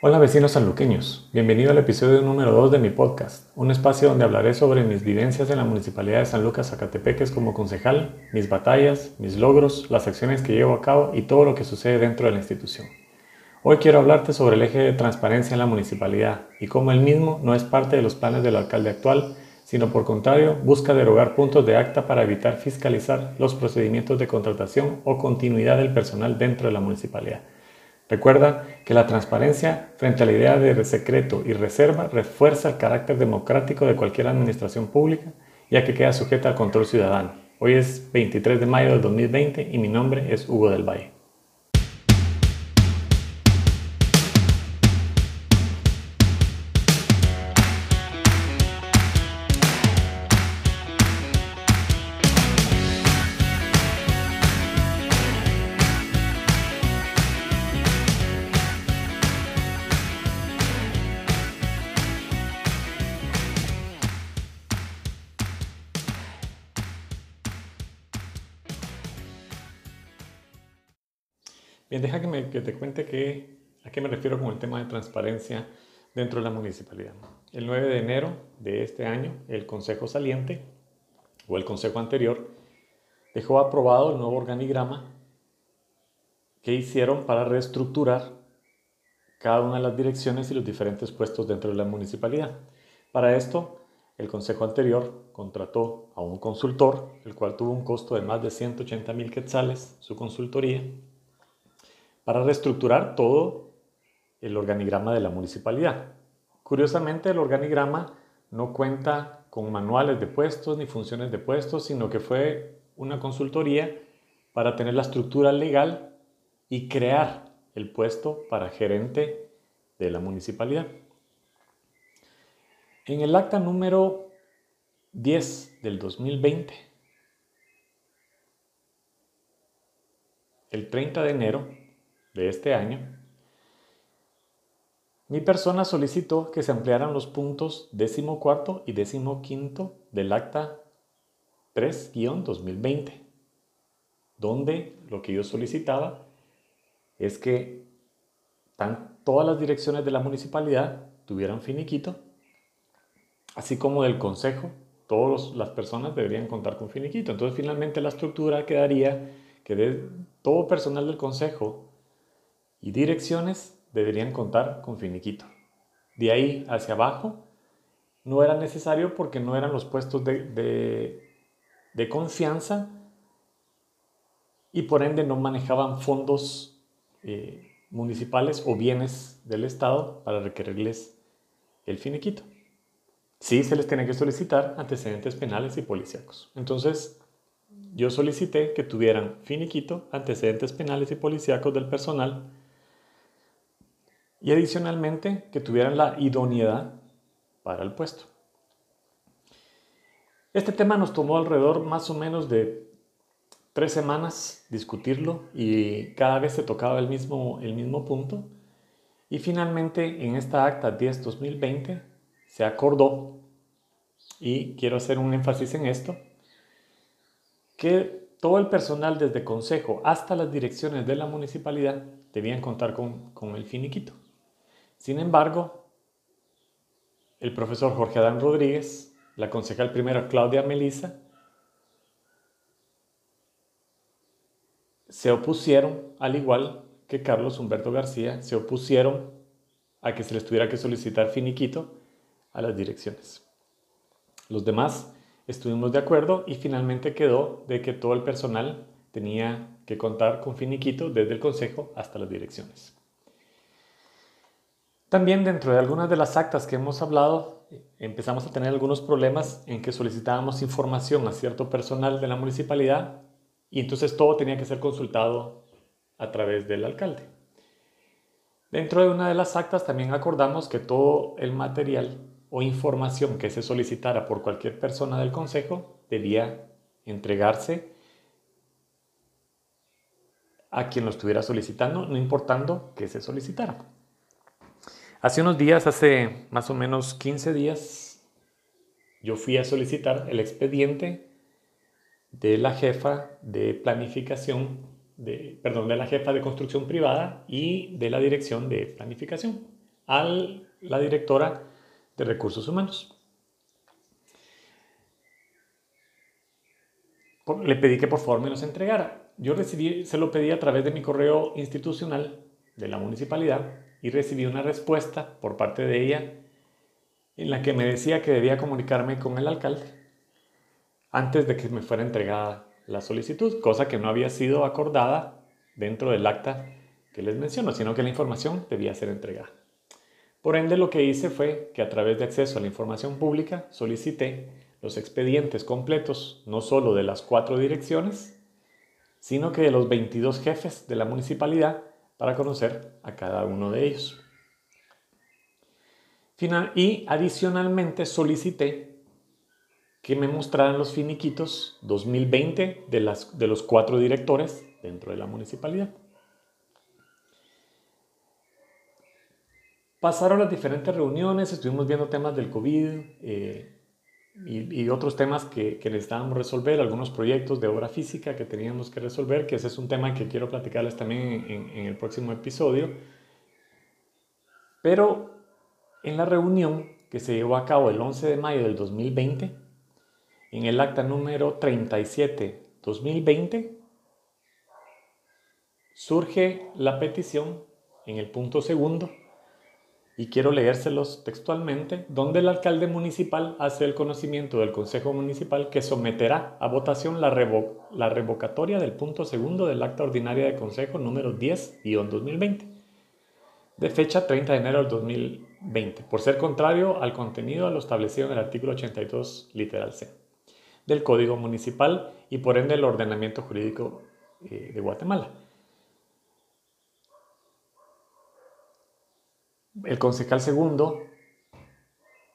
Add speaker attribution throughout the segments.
Speaker 1: Hola vecinos sanluqueños, bienvenido al episodio número 2 de mi podcast, un espacio donde hablaré sobre mis vivencias en la Municipalidad de San Lucas Zacatepeques como concejal, mis batallas, mis logros, las acciones que llevo a cabo y todo lo que sucede dentro de la institución. Hoy quiero hablarte sobre el eje de transparencia en la municipalidad y cómo el mismo no es parte de los planes del alcalde actual, sino por contrario busca derogar puntos de acta para evitar fiscalizar los procedimientos de contratación o continuidad del personal dentro de la municipalidad Recuerda que la transparencia frente a la idea de secreto y reserva refuerza el carácter democrático de cualquier administración pública, ya que queda sujeta al control ciudadano. Hoy es 23 de mayo del 2020 y mi nombre es Hugo del Valle. Bien, deja que, te cuente que, a qué me refiero con el tema de transparencia dentro de la municipalidad. El 9 de enero de este año, el Consejo Saliente, o el Consejo anterior, dejó aprobado el nuevo organigrama que hicieron para reestructurar cada una de las direcciones y los diferentes puestos dentro de la municipalidad. Para esto, el consejo anterior contrató a un consultor, el cual tuvo un costo de más de 180 mil quetzales, su consultoría, para reestructurar todo el organigrama de la municipalidad. Curiosamente, el organigrama no cuenta con manuales de puestos ni funciones de puestos, sino que fue una consultoría para tener la estructura legal y crear el puesto para gerente de la municipalidad. En el acta número 10 del 2020, el 30 de enero, de este año, mi persona solicitó que se ampliaran los puntos cuarto y quinto del acta 3-2020, donde lo que yo solicitaba es que todas las direcciones de la municipalidad tuvieran finiquito, así como del consejo, todas las personas deberían contar con finiquito. Entonces finalmente la estructura quedaría que de todo personal del consejo y direcciones deberían contar con finiquito. De ahí hacia abajo no era necesario porque no eran los puestos de, confianza y por ende no manejaban fondos eh, municipales o bienes del Estado para requerirles el finiquito. Sí se les tiene que solicitar antecedentes penales y policíacos. Entonces, yo solicité que tuvieran finiquito, antecedentes penales y policíacos del personal y adicionalmente que tuvieran la idoneidad para el puesto. Este tema nos tomó alrededor más o menos de tres semanas discutirlo y cada vez se tocaba el mismo, el mismo punto. Y finalmente en esta acta 10-2020 se acordó, y quiero hacer un énfasis en esto, que todo el personal desde consejo hasta las direcciones de la municipalidad debían contar con, con el finiquito. Sin embargo, el profesor Jorge Adán Rodríguez, la concejal primera Claudia Melisa, se opusieron, al igual que Carlos Humberto García, se opusieron a que se les tuviera que solicitar finiquito a las direcciones. Los demás estuvimos de acuerdo y finalmente quedó de que todo el personal tenía que contar con finiquito desde el consejo hasta las direcciones. También dentro de algunas de las actas que hemos hablado, empezamos a tener algunos problemas en que solicitábamos información a cierto personal de la municipalidad y entonces todo tenía que ser consultado a través del alcalde. Dentro de una de las actas también acordamos que todo el material o información que se solicitara por cualquier persona del consejo debía entregarse a quien lo estuviera solicitando, no importando que se solicitara. Hace unos días, hace más o menos 15 días, yo fui a solicitar el expediente de la jefa de planificación, de, perdón, de la jefa de construcción privada y de la dirección de planificación. a la directora de recursos humanos. Le pedí que por favor me los entregara. Yo recibí, se lo pedí a través de mi correo institucional de la municipalidad y recibí una respuesta por parte de ella en la que me decía que debía comunicarme con el alcalde antes de que me fuera entregada la solicitud, cosa que no había sido acordada dentro del acta que les menciono, sino que la información debía ser entregada. Por ende, lo que hice fue que a través de acceso a la información pública solicité los expedientes completos, no solo de las cuatro direcciones, sino que de los 22 jefes de la municipalidad para conocer a cada uno de ellos. y adicionalmente solicité que me mostraran los finiquitos 2020 de, las, de los cuatro directores dentro de la municipalidad. Pasaron las diferentes reuniones, estuvimos viendo temas del COVID eh, y, otros temas que, que, necesitábamos resolver, algunos proyectos de obra física que teníamos que resolver, que ese es un tema que quiero platicarles también en, en el próximo episodio. Pero en la reunión que se llevó a cabo el 11 de mayo del 2020, en el acta número 37-2020, surge la petición en el punto segundo y quiero leérselos textualmente, donde el alcalde municipal hace el conocimiento del Consejo Municipal que someterá a votación la, la revocatoria del punto segundo del acta ordinaria de Consejo número 10-2020, de fecha 30 de enero del 2020, por ser contrario al contenido a lo establecido en el artículo 82, literal C, del Código Municipal y por ende el ordenamiento jurídico eh, de Guatemala El concejal segundo,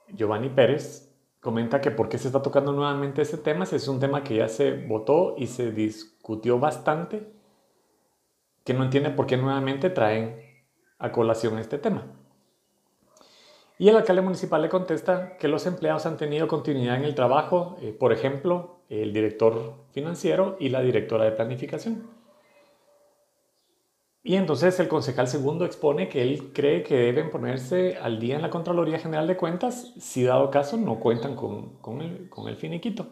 Speaker 1: Giovanni Pérez, comenta que por qué se está tocando nuevamente ese tema, es un tema que ya se votó y se discutió bastante, que no entiende por qué nuevamente traen a colación este tema. Y el alcalde municipal le contesta que los empleados han tenido continuidad en el trabajo, eh, por ejemplo, el director financiero y la directora de planificación. Y entonces el concejal segundo expone que él cree que deben ponerse al día en la Contraloría General de Cuentas si dado caso no cuentan con, con, el, con el finiquito.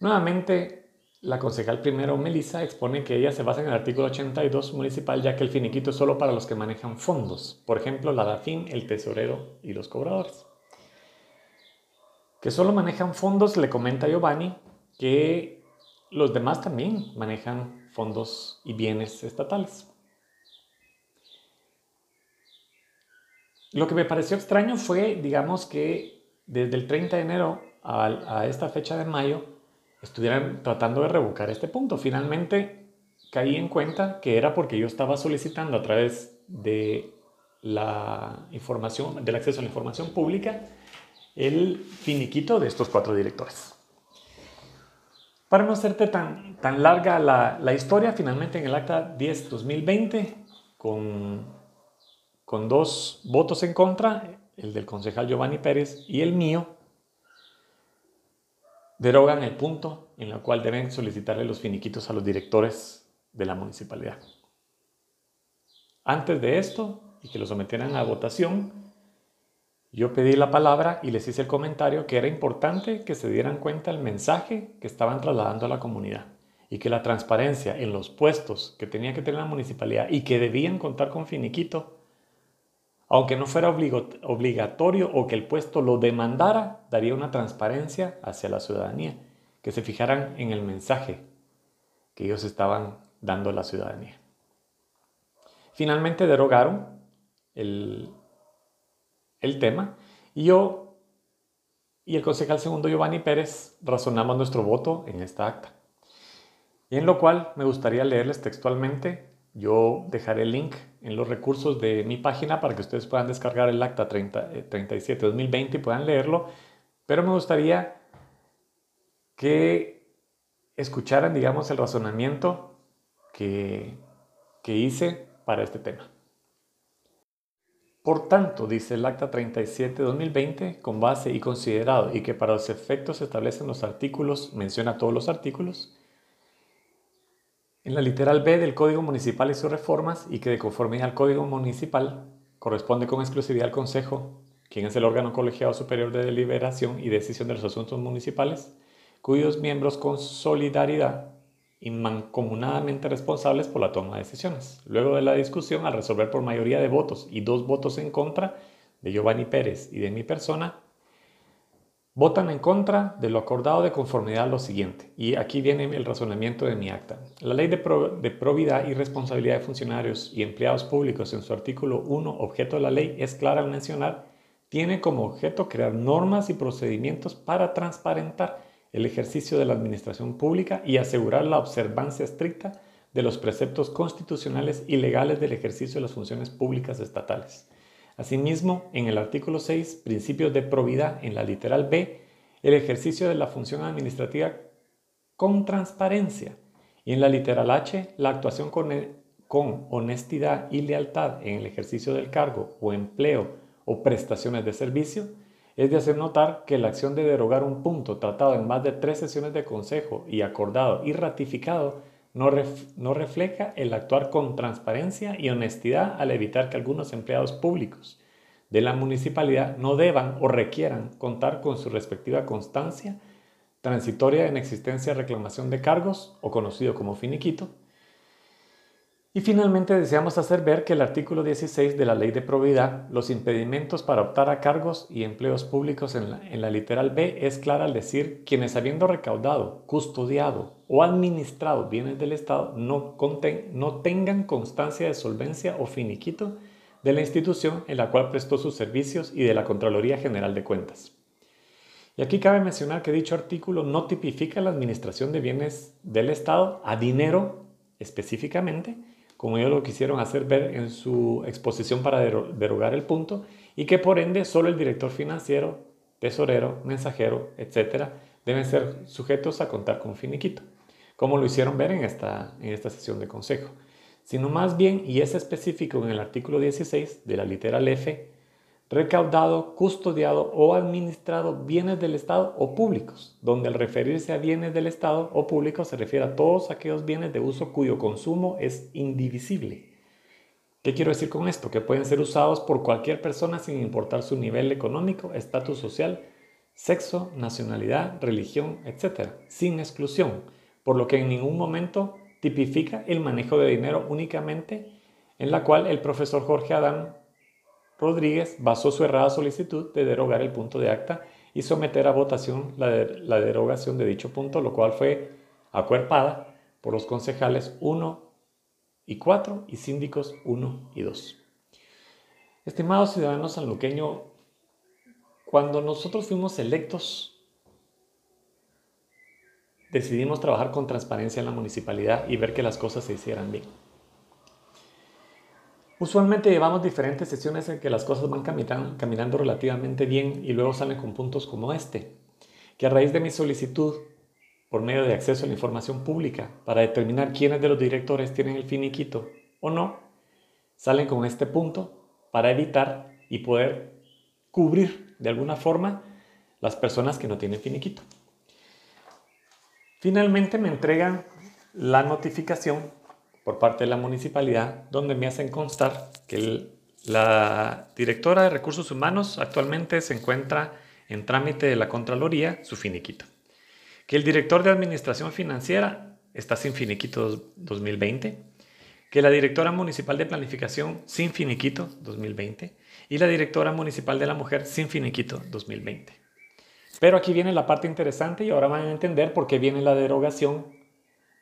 Speaker 1: Nuevamente, la concejal primero, Melissa, expone que ella se basa en el artículo 82 municipal ya que el finiquito es solo para los que manejan fondos, por ejemplo, la DAFIN, el tesorero y los cobradores. Que solo manejan fondos, le comenta Giovanni que los demás también manejan fondos y bienes estatales. Lo que me pareció extraño fue, digamos, que desde el 30 de enero a, esta fecha de mayo estuvieran tratando de revocar este punto. Finalmente caí en cuenta que era porque yo estaba solicitando a través de la información, del acceso a la información pública, el finiquito de estos cuatro directores. Para no hacerte tan, tan larga la, la historia, finalmente en el acta 10-2020, con, con dos votos en contra, el del concejal Giovanni Pérez y el mío, derogan el punto en el cual deben solicitarle los finiquitos a los directores de la municipalidad. Antes de esto, y que lo sometieran a votación, yo pedí la palabra y les hice el comentario que era importante que se dieran cuenta el mensaje que estaban trasladando a la comunidad y que la transparencia en los puestos que tenía que tener la municipalidad y que debían contar con finiquito, aunque no fuera obligatorio o que el puesto lo demandara, daría una transparencia hacia la ciudadanía, que se fijaran en el mensaje que ellos estaban dando a la ciudadanía. Finalmente derogaron el, el tema y yo y el concejal segundo Giovanni Pérez razonamos nuestro voto en esta acta. Y en lo cual me gustaría leerles textualmente. Yo dejaré el link en los recursos de mi página para que ustedes puedan descargar el acta 37-2020 eh, y puedan leerlo. Pero me gustaría que escucharan, digamos, el razonamiento que, que hice para este tema. Por tanto, dice el Acta 37-2020, con base y considerado y que para los efectos se establecen los artículos, menciona todos los artículos, en la literal B del Código Municipal y sus reformas y que de conformidad al Código Municipal corresponde con exclusividad al Consejo, quien es el órgano colegiado superior de deliberación y decisión de los asuntos municipales, cuyos miembros con solidaridad y mancomunadamente responsables por la toma de decisiones. Luego de la discusión, al resolver por mayoría de votos y dos votos en contra de Giovanni Pérez y de mi persona, votan en contra de lo acordado de conformidad a lo siguiente. Y aquí viene el razonamiento de mi acta. La ley de, de probidad y responsabilidad de funcionarios y empleados públicos en su artículo 1, objeto de la ley, es clara al mencionar, tiene como objeto crear normas y procedimientos para transparentar el ejercicio de la administración pública y asegurar la observancia estricta de los preceptos constitucionales y legales del ejercicio de las funciones públicas estatales. Asimismo, en el artículo 6, principios de probidad, en la literal B, el ejercicio de la función administrativa con transparencia y en la literal H, la actuación con, con honestidad y lealtad en el ejercicio del cargo o empleo o prestaciones de servicio es de hacer notar que la acción de derogar un punto tratado en más de tres sesiones de consejo y acordado y ratificado no, refleja el actuar con transparencia y honestidad al evitar que algunos empleados públicos de la municipalidad no deban o requieran contar con su respectiva constancia transitoria en existencia de reclamación de cargos o conocido como finiquito y finalmente deseamos hacer ver que el artículo 16 de la Ley de Probidad, los impedimentos para optar a cargos y empleos públicos en la, literal B es clara al decir quienes habiendo recaudado, custodiado o administrado bienes del Estado no, no tengan constancia de solvencia o finiquito de la institución en la cual prestó sus servicios y de la Contraloría General de Cuentas. Y aquí cabe mencionar que dicho artículo no tipifica la administración de bienes del Estado a dinero específicamente, como ellos lo quisieron hacer ver en su exposición para derogar el punto, y que por ende solo el director financiero, tesorero, mensajero, etcétera, deben ser sujetos a contar con finiquito, como lo hicieron ver en esta, en esta sesión de consejo, sino más bien, y es específico en el artículo 16 de la literal F, recaudado, custodiado o administrado bienes del Estado o públicos, donde al referirse a bienes del Estado o públicos se refiere a todos aquellos bienes de uso cuyo consumo es indivisible. ¿Qué quiero decir con esto? Que pueden ser usados por cualquier persona sin importar su nivel económico, estatus social, sexo, nacionalidad, religión, etc., sin exclusión, por lo que en ningún momento tipifica el manejo de dinero únicamente en la cual el profesor Jorge Adán Rodríguez basó su errada solicitud de derogar el punto de acta y someter a votación la, derogación de dicho punto, lo cual fue acuerpada por los concejales 1 y 4 y síndicos 1 y 2. Estimados ciudadanos sanluqueño, cuando nosotros fuimos electos, decidimos trabajar con transparencia en la municipalidad y ver que las cosas se hicieran bien. Usualmente llevamos diferentes sesiones en que las cosas van caminando, relativamente bien y luego salen con puntos como este, que a raíz de mi solicitud por medio de acceso a la información pública para determinar quiénes de los directores tienen el finiquito o no, salen con este punto para evitar y poder cubrir de alguna forma las personas que no tienen finiquito. Finalmente me entregan la notificación por parte de la municipalidad, donde me hacen constar que la directora de recursos humanos actualmente se encuentra en trámite de la Contraloría su finiquito. Que el director de administración financiera está sin finiquito 2020. Que la directora municipal de planificación sin finiquito 2020. Y la directora municipal de la mujer sin finiquito 2020. Pero aquí viene la parte interesante y ahora van a entender por qué viene la derogación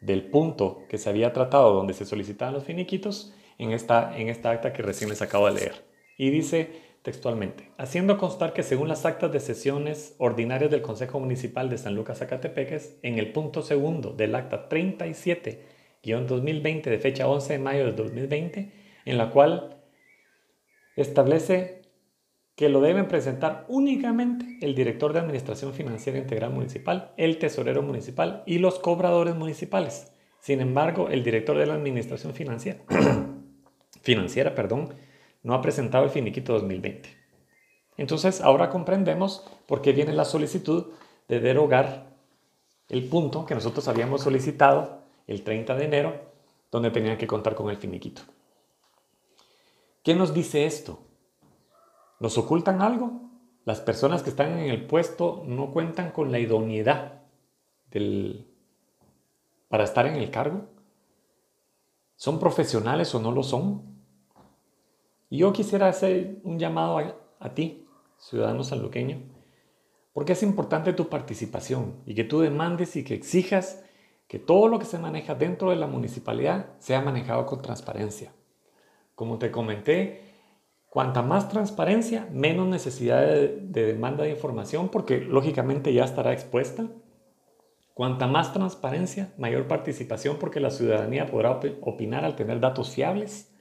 Speaker 1: del punto que se había tratado donde se solicitaban los finiquitos en esta, en esta acta que recién les acabo de leer. Y dice textualmente, haciendo constar que según las actas de sesiones ordinarias del Consejo Municipal de San Lucas Zacatepeques, en el punto segundo del acta 37-2020 de fecha 11 de mayo del 2020, en la cual establece que lo deben presentar únicamente el director de Administración Financiera Integral Municipal, el tesorero municipal y los cobradores municipales. Sin embargo, el director de la Administración Financiera, financiera perdón, no ha presentado el finiquito 2020. Entonces, ahora comprendemos por qué viene la solicitud de derogar el punto que nosotros habíamos solicitado el 30 de enero, donde tenían que contar con el finiquito. ¿Qué nos dice esto? ¿Nos ocultan algo? Las personas que están en el puesto no cuentan con la idoneidad para estar en el cargo. ¿Son profesionales o no lo son? Y yo quisiera hacer un llamado a, a ti, ciudadano sanluqueño, porque es importante tu participación y que tú demandes y que exijas que todo lo que se maneja dentro de la municipalidad sea manejado con transparencia. Como te comenté, cuanta más transparencia, menos necesidad de, demanda de información, porque lógicamente ya estará expuesta. Cuanta más transparencia, mayor participación, porque la ciudadanía podrá opinar al tener datos fiables.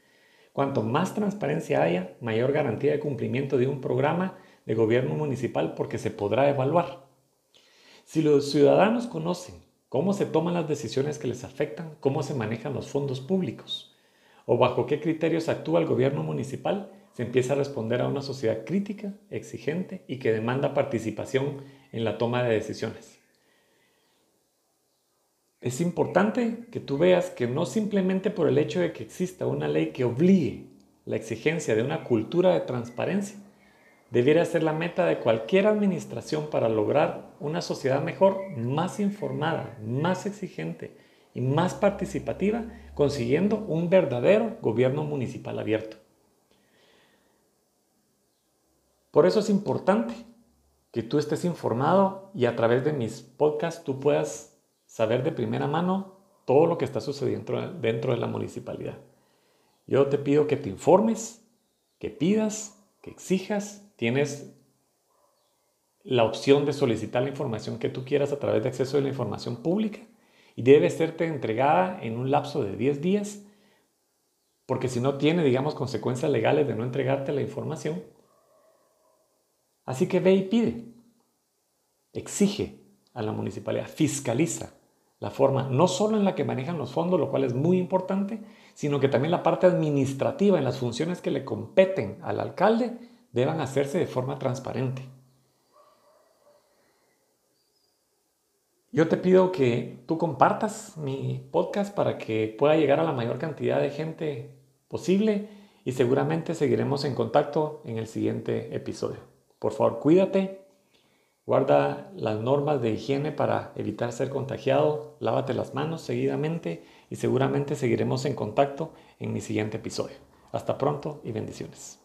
Speaker 1: Cuanto más transparencia haya, mayor garantía de cumplimiento de un programa de gobierno municipal, porque se podrá evaluar. Si los ciudadanos conocen cómo se toman las decisiones que les afectan, cómo se manejan los fondos públicos o bajo qué criterios actúa el gobierno municipal, se empieza a responder a una sociedad crítica, exigente y que demanda participación en la toma de decisiones. Es importante que tú veas que no simplemente por el hecho de que exista una ley que obligue la exigencia de una cultura de transparencia, debiera ser la meta de cualquier administración para lograr una sociedad mejor, más informada, más exigente y más participativa, consiguiendo un verdadero gobierno municipal abierto. Por eso es importante que tú estés informado y a través de mis podcasts tú puedas saber de primera mano todo lo que está sucediendo dentro de la municipalidad. Yo te pido que te informes, que pidas, que exijas tienes la opción de solicitar la información que tú quieras a través de acceso a la información pública y debe serte entregada en un lapso de 10 días, porque si no tiene, digamos, consecuencias legales de no entregarte la información. Así que ve y pide, exige a la municipalidad, fiscaliza la forma no solo en la que manejan los fondos, lo cual es muy importante, sino que también la parte administrativa en las funciones que le competen al alcalde deban hacerse de forma transparente. Yo te pido que tú compartas mi podcast para que pueda llegar a la mayor cantidad de gente posible y seguramente seguiremos en contacto en el siguiente episodio. Por favor, cuídate, guarda las normas de higiene para evitar ser contagiado, lávate las manos seguidamente y seguramente seguiremos en contacto en mi siguiente episodio. Hasta pronto y bendiciones.